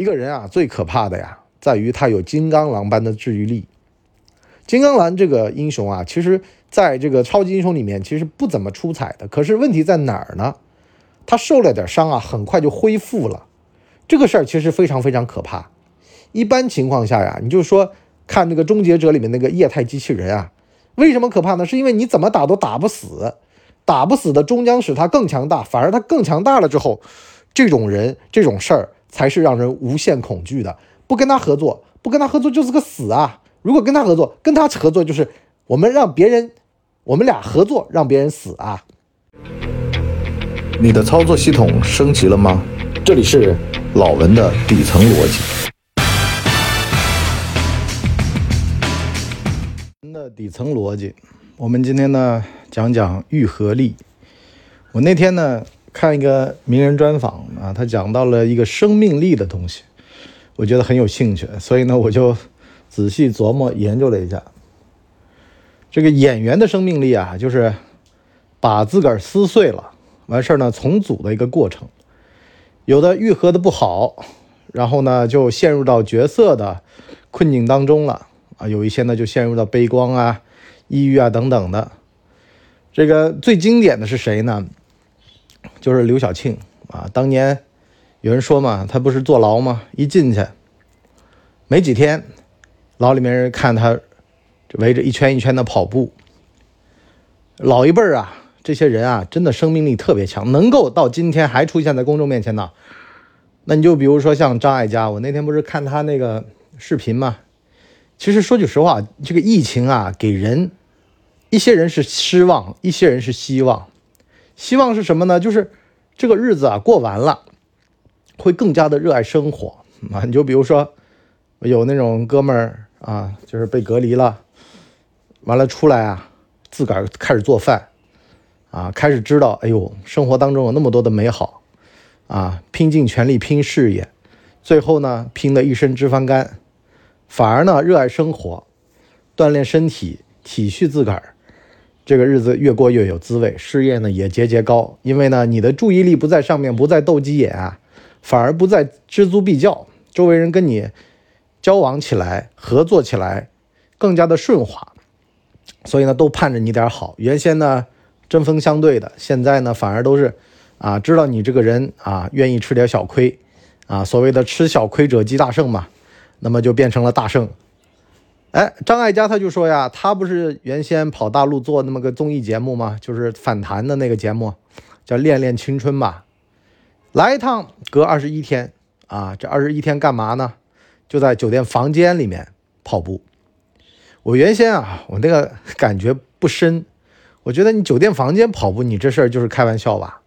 一个人啊，最可怕的呀，在于他有金刚狼般的治愈力。金刚狼这个英雄啊，其实在这个超级英雄里面其实不怎么出彩的。可是问题在哪儿呢？他受了点伤啊，很快就恢复了。这个事儿其实非常非常可怕。一般情况下呀，你就说看那个终结者里面那个液态机器人啊，为什么可怕呢？是因为你怎么打都打不死，打不死的终将使他更强大。反而他更强大了之后，这种人这种事儿才是让人无限恐惧的。不跟他合作，不跟他合作就是个死啊！如果跟他合作，跟他合作就是我们让别人，我们俩合作让别人死啊！你的操作系统升级了吗？这里是老文的底层逻辑。的底层逻辑，我们今天呢讲讲愈合力。我那天呢看一个名人专访啊，他讲到了一个生命力的东西，我觉得很有兴趣，所以呢我就仔细琢磨研究了一下。这个演员的生命力啊，就是把自个儿撕碎了。完事儿呢，重组的一个过程，有的愈合的不好，然后呢就陷入到角色的困境当中了啊，有一些呢就陷入到悲观啊、抑郁啊等等的。这个最经典的是谁呢？就是刘晓庆啊。当年有人说嘛，他不是坐牢吗？一进去没几天，牢里面人看他围着一圈一圈的跑步，老一辈儿啊。这些人啊，真的生命力特别强，能够到今天还出现在公众面前呢。那你就比如说像张艾嘉，我那天不是看他那个视频吗？其实说句实话，这个疫情啊，给人一些人是失望，一些人是希望。希望是什么呢？就是这个日子啊过完了，会更加的热爱生活啊。你就比如说有那种哥们儿啊，就是被隔离了，完了出来啊，自个儿开始做饭。啊，开始知道，哎呦，生活当中有那么多的美好，啊，拼尽全力拼事业，最后呢，拼得一身脂肪肝，反而呢，热爱生活，锻炼身体，体恤自个儿，这个日子越过越有滋味，事业呢也节节高，因为呢，你的注意力不在上面，不在斗鸡眼啊，反而不在知足必较，周围人跟你交往起来，合作起来更加的顺滑，所以呢，都盼着你点好，原先呢。针锋相对的，现在呢反而都是，啊，知道你这个人啊，愿意吃点小亏，啊，所谓的吃小亏者即大胜嘛，那么就变成了大胜。哎，张艾嘉他就说呀，他不是原先跑大陆做那么个综艺节目吗？就是反弹的那个节目，叫《恋恋青春》吧。来一趟隔二十一天啊，这二十一天干嘛呢？就在酒店房间里面跑步。我原先啊，我那个感觉不深。我觉得你酒店房间跑步，你这事儿就是开玩笑吧，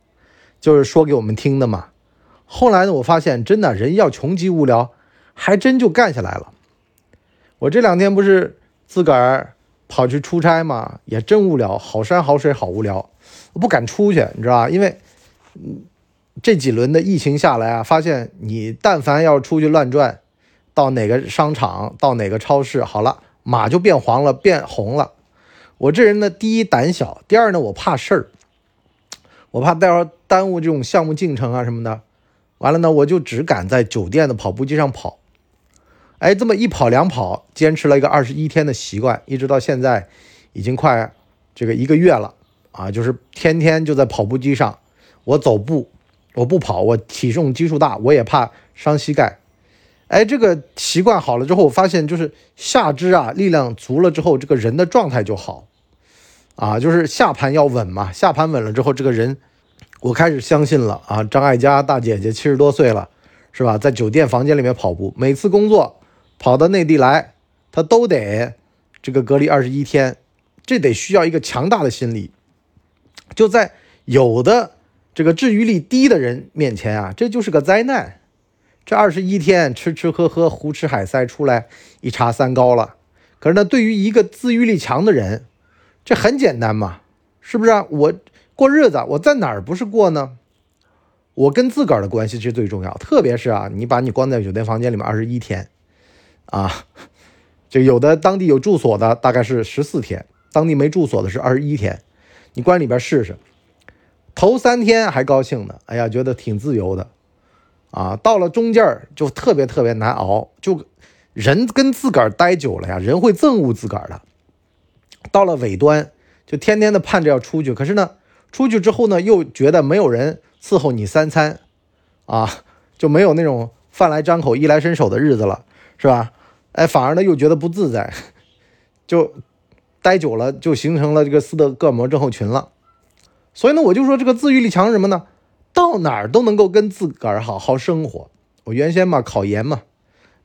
就是说给我们听的嘛。后来呢，我发现真的人要穷极无聊，还真就干下来了。我这两天不是自个儿跑去出差嘛，也真无聊，好山好水好无聊，我不敢出去，你知道吧？因为，这几轮的疫情下来啊，发现你但凡要出去乱转，到哪个商场，到哪个超市，好了，马就变黄了，变红了。我这人呢，第一胆小，第二呢，我怕事儿，我怕待会儿耽误这种项目进程啊什么的。完了呢，我就只敢在酒店的跑步机上跑。哎，这么一跑两跑，坚持了一个二十一天的习惯，一直到现在，已经快这个一个月了啊，就是天天就在跑步机上。我走步，我不跑，我体重基数大，我也怕伤膝盖。哎，这个习惯好了之后，我发现就是下肢啊力量足了之后，这个人的状态就好。啊，就是下盘要稳嘛，下盘稳了之后，这个人，我开始相信了啊。张艾嘉大姐姐七十多岁了，是吧？在酒店房间里面跑步，每次工作跑到内地来，他都得这个隔离二十一天，这得需要一个强大的心理。就在有的这个治愈力低的人面前啊，这就是个灾难。这二十一天吃吃喝喝，胡吃海塞出来一查三高了。可是呢，对于一个自愈力强的人，这很简单嘛，是不是啊？我过日子，我在哪儿不是过呢？我跟自个儿的关系是最重要，特别是啊，你把你关在酒店房间里面二十一天，啊，就有的当地有住所的大概是十四天，当地没住所的是二十一天，你关里边试试，头三天还高兴呢，哎呀，觉得挺自由的，啊，到了中间儿就特别特别难熬，就人跟自个儿待久了呀，人会憎恶自个儿的。到了尾端，就天天的盼着要出去，可是呢，出去之后呢，又觉得没有人伺候你三餐，啊，就没有那种饭来张口、衣来伸手的日子了，是吧？哎，反而呢又觉得不自在，就待久了就形成了这个斯德哥尔摩症候群了。所以呢，我就说这个自愈力强什么呢？到哪儿都能够跟自个儿好好生活。我原先嘛考研嘛，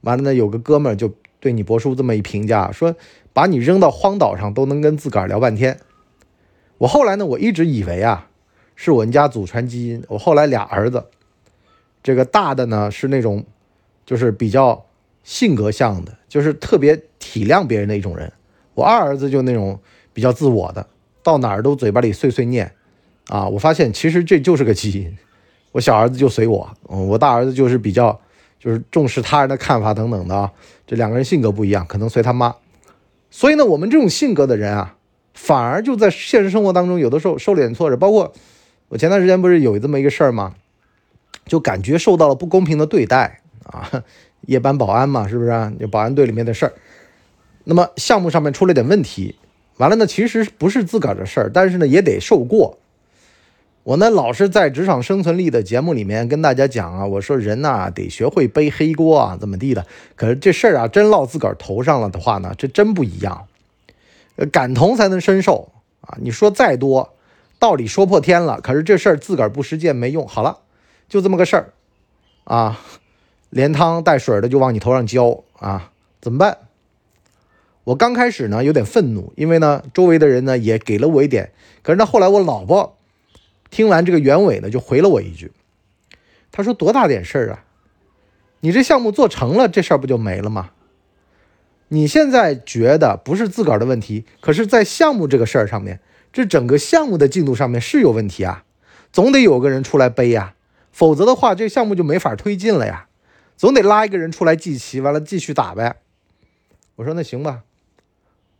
完了呢有个哥们儿就对你博叔这么一评价，说把你扔到荒岛上都能跟自个儿聊半天。我后来呢，我一直以为啊是我们家祖传基因。我后来俩儿子，这个大的呢是那种就是比较性格像的，就是特别体谅别人的一种人。我二儿子就那种比较自我的，到哪儿都嘴巴里碎碎念。啊，我发现其实这就是个基因。我小儿子就随我，嗯，我大儿子就是比较就是重视他人的看法等等的啊。这两个人性格不一样，可能随他妈。所以呢，我们这种性格的人啊，反而就在现实生活当中有的时候受点挫折。包括我前段时间不是有这么一个事儿吗？就感觉受到了不公平的对待啊，夜班保安嘛，是不是？就保安队里面的事儿。那么项目上面出了点问题，完了呢，其实不是自个儿的事儿，但是呢也得受过。我呢，老是在职场生存力的节目里面跟大家讲啊，我说人呐得学会背黑锅啊，怎么地的。可是这事儿啊，真落自个儿头上了的话呢，这真不一样。感同才能深受啊。你说再多道理说破天了，可是这事儿自个儿不实践没用。好了，就这么个事儿啊，连汤带水的就往你头上浇啊，怎么办？我刚开始呢有点愤怒，因为呢周围的人呢也给了我一点，可是呢后来我老婆。听完这个原委呢，就回了我一句，他说：“多大点事儿啊？你这项目做成了，这事儿不就没了吗？你现在觉得不是自个儿的问题，可是，在项目这个事儿上面，这整个项目的进度上面是有问题啊，总得有个人出来背呀，否则的话，这项目就没法推进了呀，总得拉一个人出来祭旗，完了继续打呗。”我说：“那行吧，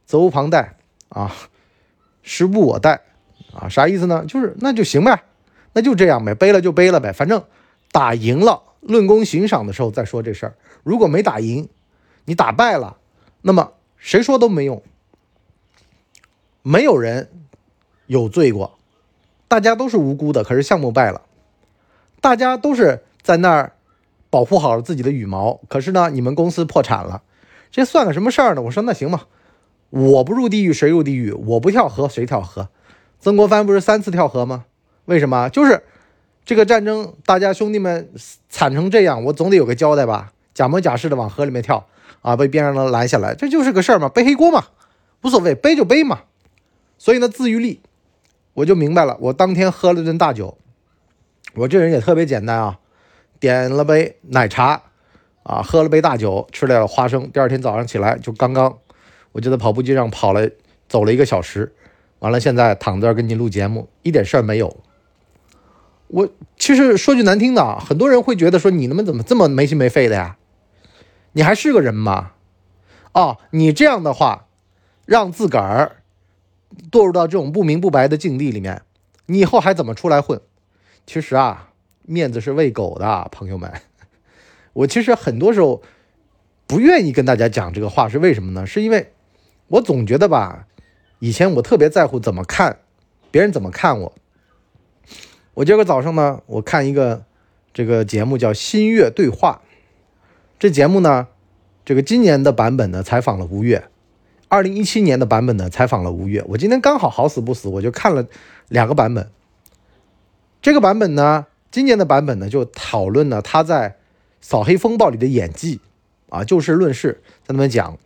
责无旁贷啊，时不我待。”啊，啥意思呢？就是那就行呗，那就这样呗，背了就背了呗，反正打赢了，论功行赏的时候再说这事儿。如果没打赢，你打败了，那么谁说都没用。没有人有罪过，大家都是无辜的。可是项目败了，大家都是在那儿保护好了自己的羽毛。可是呢，你们公司破产了，这算个什么事儿呢？我说那行吧，我不入地狱谁入地狱？我不跳河谁跳河？曾国藩不是三次跳河吗？为什么？就是这个战争，大家兄弟们惨成这样，我总得有个交代吧？假模假式的往河里面跳啊，被边上的拦下来，这就是个事儿嘛，背黑锅嘛，无所谓，背就背嘛。所以呢，自愈力，我就明白了。我当天喝了顿大酒，我这人也特别简单啊，点了杯奶茶啊，喝了杯大酒，吃了点花生。第二天早上起来，就刚刚我就在跑步机上跑了，走了一个小时。完了，现在躺在这儿跟你录节目，一点事儿没有。我其实说句难听的，很多人会觉得说你他妈怎么这么没心没肺的呀？你还是个人吗？哦，你这样的话，让自个儿堕入到这种不明不白的境地里面，你以后还怎么出来混？其实啊，面子是喂狗的，朋友们。我其实很多时候不愿意跟大家讲这个话，是为什么呢？是因为我总觉得吧。以前我特别在乎怎么看，别人怎么看我。我今个早上呢，我看一个这个节目叫《新月对话》，这节目呢，这个今年的版本呢采访了吴越，二零一七年的版本呢采访了吴越。我今天刚好好死不死，我就看了两个版本。这个版本呢，今年的版本呢就讨论了他在《扫黑风暴》里的演技，啊，就事论事，在那边讲。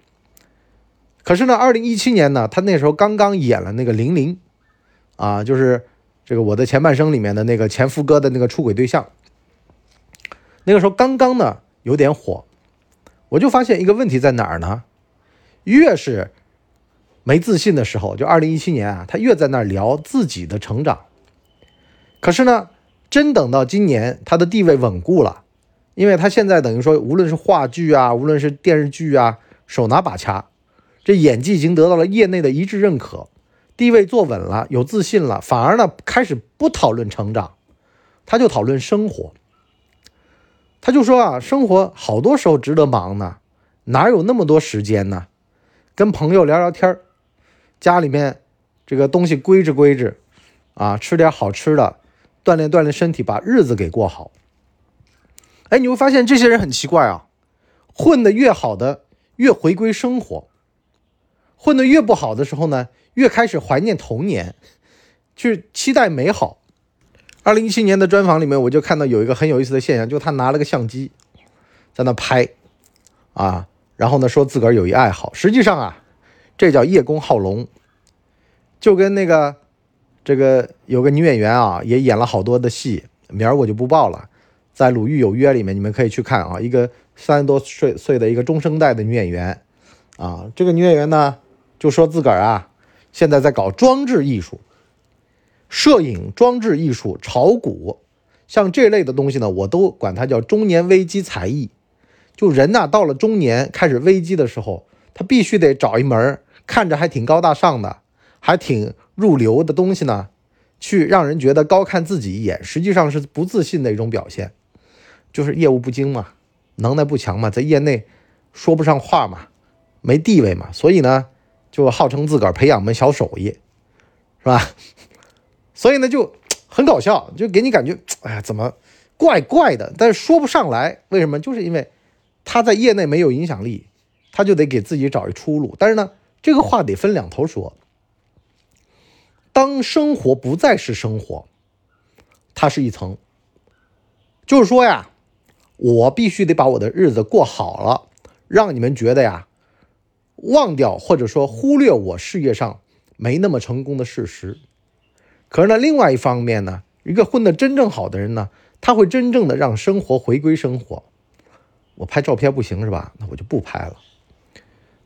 可是呢，二零一七年呢，他那时候刚刚演了那个零零，啊，就是这个我的前半生里面的那个前夫哥的那个出轨对象。那个时候刚刚呢有点火，我就发现一个问题在哪儿呢？越是没自信的时候，就二零一七年啊，他越在那儿聊自己的成长。可是呢，真等到今年，他的地位稳固了，因为他现在等于说，无论是话剧啊，无论是电视剧啊，手拿把掐。这演技已经得到了业内的一致认可，地位坐稳了，有自信了，反而呢开始不讨论成长，他就讨论生活。他就说啊，生活好多时候值得忙呢，哪有那么多时间呢？跟朋友聊聊天家里面这个东西归置归置，啊，吃点好吃的，锻炼锻炼身体，把日子给过好。哎，你会发现这些人很奇怪啊，混得越好的越回归生活，混得越不好的时候呢，越开始怀念童年，去期待美好。二零一七年的专访里面，我就看到有一个很有意思的现象，就他拿了个相机，在那拍，啊，然后呢说自个儿有一爱好，实际上啊，这叫叶公好龙，就跟那个这个有个女演员啊，也演了好多的戏，名儿我就不报了，在《鲁豫有约》里面你们可以去看啊，一个三十多岁岁的一个中生代的女演员，啊，这个女演员呢就说自个儿啊，现在在搞装置艺术。摄影、装置艺术、炒股，像这类的东西呢，我都管它叫中年危机才艺。就人呐，到了中年开始危机的时候，他必须得找一门看着还挺高大上的、还挺入流的东西呢，去让人觉得高看自己一眼，实际上是不自信的一种表现，就是业务不精嘛，能耐不强嘛，在业内说不上话嘛，没地位嘛，所以呢，就号称自个儿培养门小手艺，是吧？所以呢，就很搞笑，就给你感觉，哎呀，怎么怪怪的？但是说不上来，为什么？就是因为他在业内没有影响力，他就得给自己找一出路。但是呢，这个话得分两头说。当生活不再是生活，它是一层，就是说呀，我必须得把我的日子过好了，让你们觉得呀，忘掉或者说忽略我事业上没那么成功的事实。可是呢，另外一方面呢，一个混得真正好的人呢，他会真正的让生活回归生活。我拍照片不行是吧？那我就不拍了。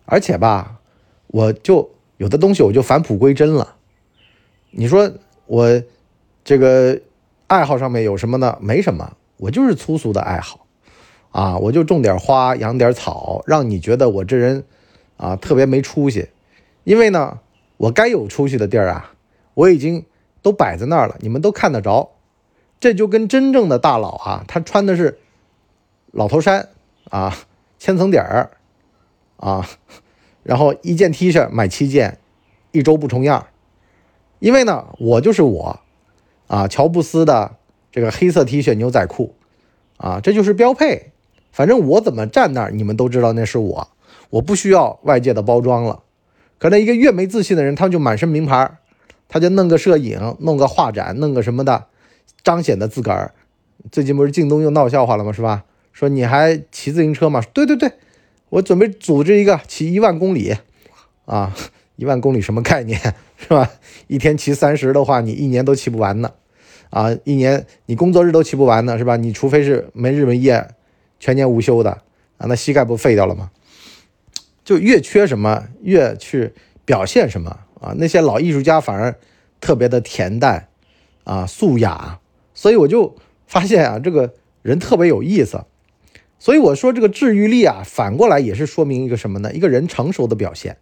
而且吧，我就有的东西我就返璞归真了。你说我这个爱好上面有什么呢？没什么，我就是粗俗的爱好啊，我就种点花，养点草，让你觉得我这人啊特别没出息。因为呢，我该有出息的地儿啊，我已经。都摆在那儿了，你们都看得着，这就跟真正的大佬啊，他穿的是老头衫啊，千层底儿啊，然后一件 T 恤买七件，一周不重样。因为呢，我就是我啊，乔布斯的这个黑色 T 恤牛仔裤啊，这就是标配。反正我怎么站那儿，你们都知道那是我，我不需要外界的包装了。可能一个越没自信的人，他就满身名牌。他就弄个摄影，弄个画展，弄个什么的，彰显的自个儿。最近不是京东又闹笑话了吗？是吧？说你还骑自行车吗？对对对，我准备组织一个骑一万公里，啊，一万公里什么概念？是吧？一天骑三十的话，你一年都骑不完呢，啊，一年你工作日都骑不完呢，是吧？你除非是没日没夜，全年无休的，啊，那膝盖不废掉了吗？就越缺什么，越去表现什么。啊，那些老艺术家反而特别的恬淡，啊，素雅，所以我就发现啊，这个人特别有意思。所以我说这个治愈力啊，反过来也是说明一个什么呢？一个人成熟的表现。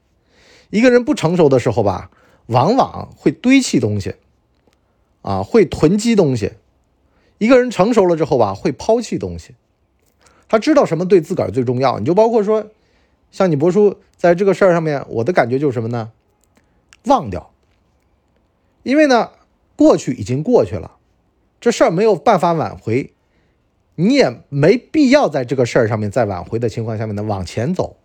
一个人不成熟的时候吧，往往会堆砌东西，啊，会囤积东西。一个人成熟了之后吧，会抛弃东西。他知道什么对自个儿最重要。你就包括说，像你博叔在这个事儿上面，我的感觉就是什么呢？忘掉，因为呢，过去已经过去了，这事儿没有办法挽回，你也没必要在这个事儿上面再挽回的情况下面呢往前走，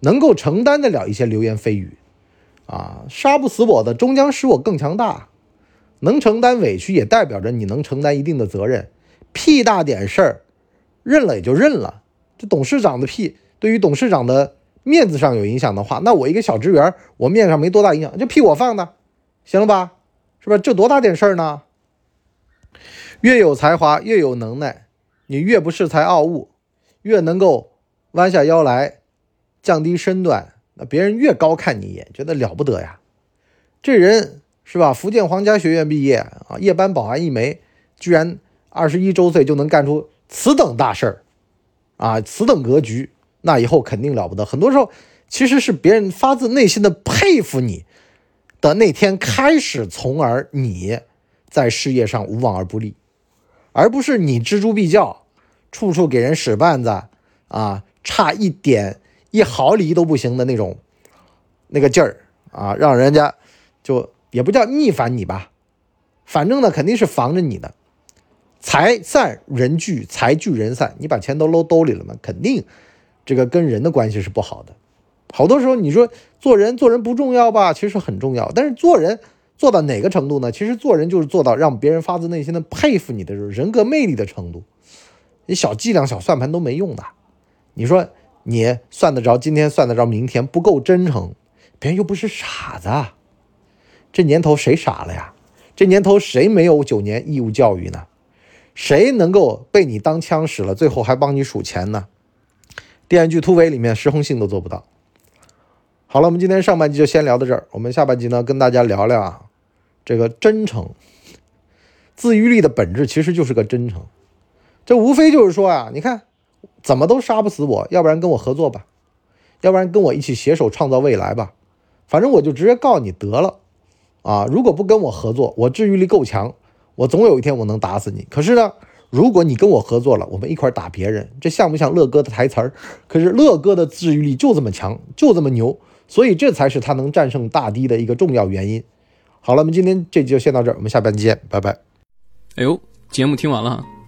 能够承担得了一些流言蜚语，啊，杀不死我的终将使我更强大，能承担委屈也代表着你能承担一定的责任，屁大点事儿，认了也就认了，这董事长的屁对于董事长的。面子上有影响的话，那我一个小职员，我面上没多大影响，就屁我放的，行了吧？是吧？这多大点事儿呢？越有才华，越有能耐，你越不恃才傲物，越能够弯下腰来，降低身段，那别人越高看你一眼，觉得了不得呀。这人是吧？福建皇家学院毕业啊，夜班保安一枚，居然二十一周岁就能干出此等大事儿啊，此等格局。那以后肯定了不得。很多时候，其实是别人发自内心的佩服你的那天开始，从而你在事业上无往而不利，而不是你锱铢必较，处处给人使绊子啊，差一点一毫厘都不行的那种那个劲儿啊，让人家就也不叫逆反你吧，反正呢肯定是防着你的。财散人聚，财聚人散，你把钱都搂兜里了嘛，肯定这个跟人的关系是不好的。好多时候你说做人做人不重要吧，其实很重要，但是做人。做到哪个程度呢？其实做人就是做到让别人发自内心的佩服你的人格魅力的程度。你小伎俩、小算盘都没用的。你说你算得着今天，算得着明天，不够真诚，别人又不是傻子。这年头谁傻了呀？这年头谁没有九年义务教育呢？谁能够被你当枪使了，最后还帮你数钱呢？电视剧《突围》里面石红杏都做不到。好了，我们今天上半集就先聊到这儿。我们下半集呢，跟大家聊聊啊。这个真诚，自愈力的本质其实就是个真诚。这无非就是说啊，你看怎么都杀不死我，要不然跟我合作吧，要不然跟我一起携手创造未来吧。反正我就直接告你得了啊！如果不跟我合作，我治愈力够强，我总有一天我能打死你。可是呢，如果你跟我合作了，我们一块打别人，这像不像乐哥的台词儿？可是乐哥的治愈力就这么强，就这么牛，所以这才是他能战胜大堤的一个重要原因。好了，我们今天这集就先到这儿，我们下半集见，拜拜。哎呦，节目听完了，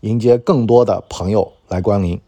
迎接更多的朋友来光临。